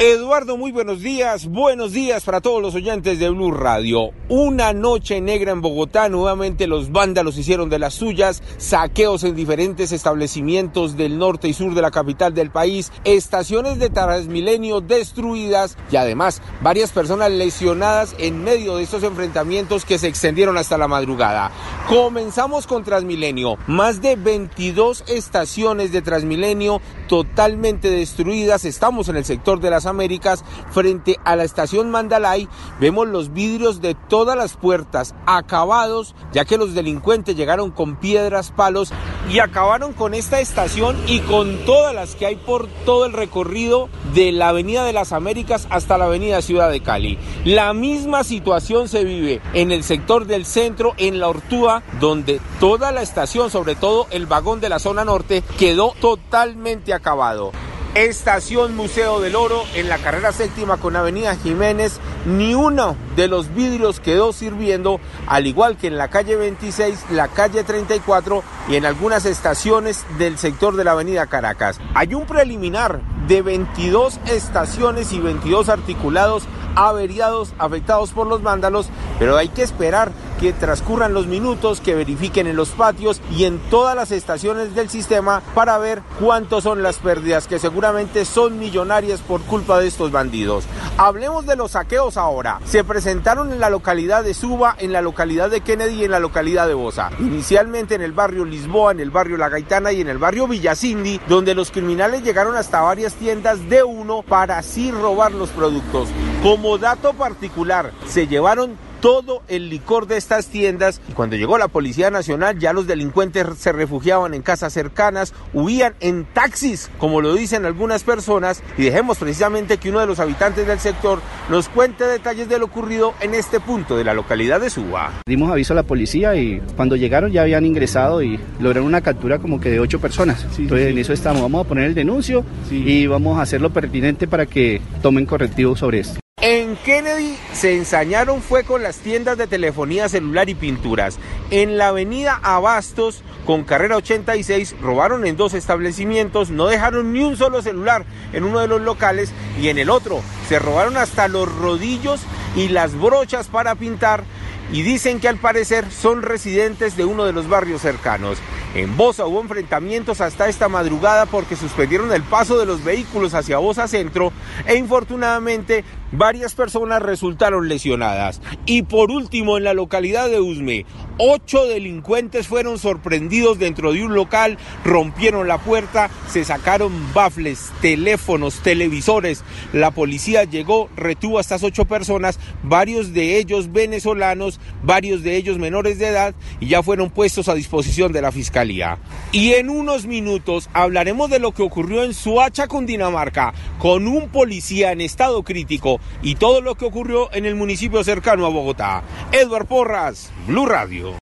Eduardo, muy buenos días. Buenos días para todos los oyentes de Blue Radio. Una noche negra en Bogotá. Nuevamente los vándalos hicieron de las suyas. Saqueos en diferentes establecimientos del norte y sur de la capital del país. Estaciones de Transmilenio destruidas y además varias personas lesionadas en medio de estos enfrentamientos que se extendieron hasta la madrugada. Comenzamos con Transmilenio. Más de 22 estaciones de Transmilenio totalmente destruidas. Estamos en el sector de las Américas, frente a la estación Mandalay, vemos los vidrios de todas las puertas acabados, ya que los delincuentes llegaron con piedras, palos y acabaron con esta estación y con todas las que hay por todo el recorrido de la Avenida de las Américas hasta la Avenida Ciudad de Cali. La misma situación se vive en el sector del centro, en la Ortúa, donde toda la estación, sobre todo el vagón de la zona norte, quedó totalmente acabado. Estación Museo del Oro en la carrera séptima con Avenida Jiménez, ni uno de los vidrios quedó sirviendo, al igual que en la calle 26, la calle 34 y en algunas estaciones del sector de la Avenida Caracas. Hay un preliminar de 22 estaciones y 22 articulados averiados, afectados por los vándalos, pero hay que esperar que transcurran los minutos, que verifiquen en los patios y en todas las estaciones del sistema para ver cuántos son las pérdidas, que seguramente son millonarias por culpa de estos bandidos. Hablemos de los saqueos ahora. Se presentaron en la localidad de Suba, en la localidad de Kennedy y en la localidad de Bosa. Inicialmente en el barrio Lisboa, en el barrio La Gaitana y en el barrio Villacindi, donde los criminales llegaron hasta varias tiendas de uno para así robar los productos. Como dato particular, se llevaron todo el licor de estas tiendas y cuando llegó la Policía Nacional ya los delincuentes se refugiaban en casas cercanas, huían en taxis, como lo dicen algunas personas, y dejemos precisamente que uno de los habitantes del sector nos cuente detalles de lo ocurrido en este punto de la localidad de Suba. Dimos aviso a la policía y cuando llegaron ya habían ingresado y lograron una captura como que de ocho personas. Entonces en eso estamos, vamos a poner el denuncio y vamos a hacer lo pertinente para que tomen correctivo sobre esto. En Kennedy se ensañaron fue con las tiendas de telefonía celular y pinturas. En la avenida Abastos, con carrera 86, robaron en dos establecimientos, no dejaron ni un solo celular en uno de los locales y en el otro se robaron hasta los rodillos y las brochas para pintar y dicen que al parecer son residentes de uno de los barrios cercanos. En Bosa hubo enfrentamientos hasta esta madrugada porque suspendieron el paso de los vehículos hacia Bosa Centro e infortunadamente varias personas resultaron lesionadas. Y por último, en la localidad de Usme, ocho delincuentes fueron sorprendidos dentro de un local, rompieron la puerta, se sacaron bafles, teléfonos, televisores. La policía llegó, retuvo a estas ocho personas, varios de ellos venezolanos, varios de ellos menores de edad, y ya fueron puestos a disposición de la Y en unos minutos hablaremos de lo que ocurrió en Suacha, Cundinamarca, con un policía en estado crítico y todo lo que ocurrió en el municipio cercano a Bogotá. Edward Porras, Blue Radio.